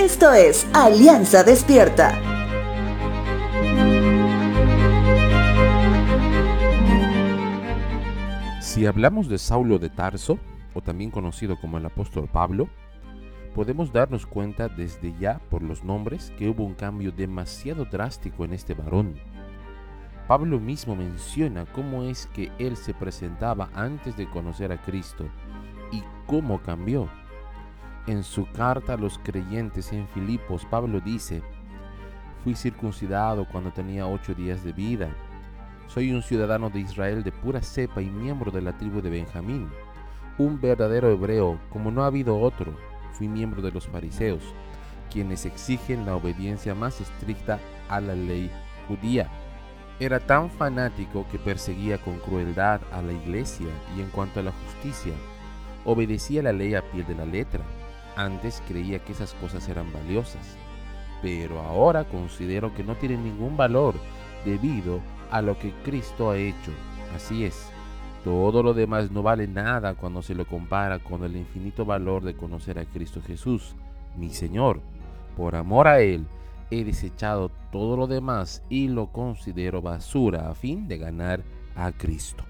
Esto es Alianza Despierta. Si hablamos de Saulo de Tarso, o también conocido como el apóstol Pablo, podemos darnos cuenta desde ya por los nombres que hubo un cambio demasiado drástico en este varón. Pablo mismo menciona cómo es que él se presentaba antes de conocer a Cristo y cómo cambió. En su carta a los creyentes en Filipos, Pablo dice, Fui circuncidado cuando tenía ocho días de vida. Soy un ciudadano de Israel de pura cepa y miembro de la tribu de Benjamín. Un verdadero hebreo, como no ha habido otro. Fui miembro de los fariseos, quienes exigen la obediencia más estricta a la ley judía era tan fanático que perseguía con crueldad a la iglesia y en cuanto a la justicia, obedecía la ley a pie de la letra. Antes creía que esas cosas eran valiosas, pero ahora considero que no tienen ningún valor debido a lo que Cristo ha hecho. Así es, todo lo demás no vale nada cuando se lo compara con el infinito valor de conocer a Cristo Jesús, mi Señor. Por amor a Él, he desechado todo lo demás y lo considero basura a fin de ganar a Cristo.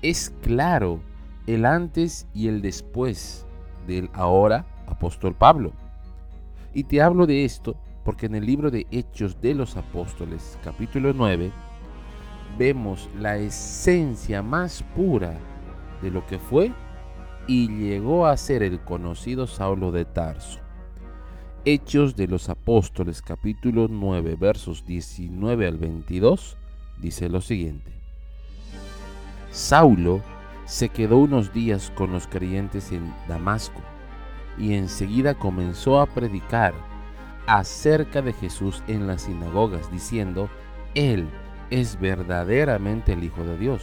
Es claro el antes y el después del ahora apóstol Pablo. Y te hablo de esto porque en el libro de Hechos de los Apóstoles, capítulo 9, vemos la esencia más pura de lo que fue y llegó a ser el conocido Saulo de Tarso. Hechos de los Apóstoles capítulo 9 versos 19 al 22 dice lo siguiente. Saulo se quedó unos días con los creyentes en Damasco y enseguida comenzó a predicar acerca de Jesús en las sinagogas diciendo, Él es verdaderamente el Hijo de Dios.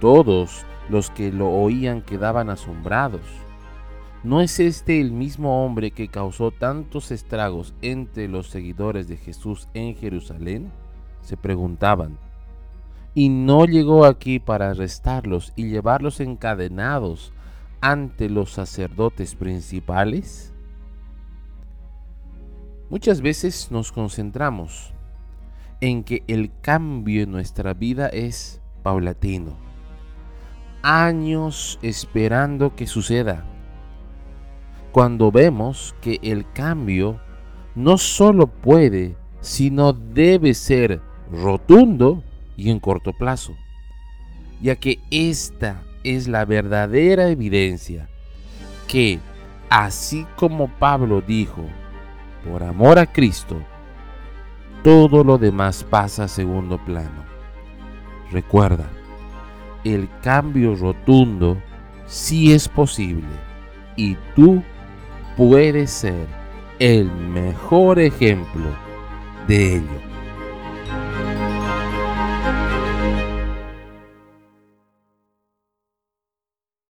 Todos los que lo oían quedaban asombrados ¿No es este el mismo hombre que causó tantos estragos entre los seguidores de Jesús en Jerusalén? Se preguntaban. ¿Y no llegó aquí para arrestarlos y llevarlos encadenados ante los sacerdotes principales? Muchas veces nos concentramos en que el cambio en nuestra vida es paulatino. Años esperando que suceda cuando vemos que el cambio no solo puede, sino debe ser rotundo y en corto plazo, ya que esta es la verdadera evidencia que, así como Pablo dijo, por amor a Cristo, todo lo demás pasa a segundo plano. Recuerda, el cambio rotundo sí es posible y tú puede ser el mejor ejemplo de ello.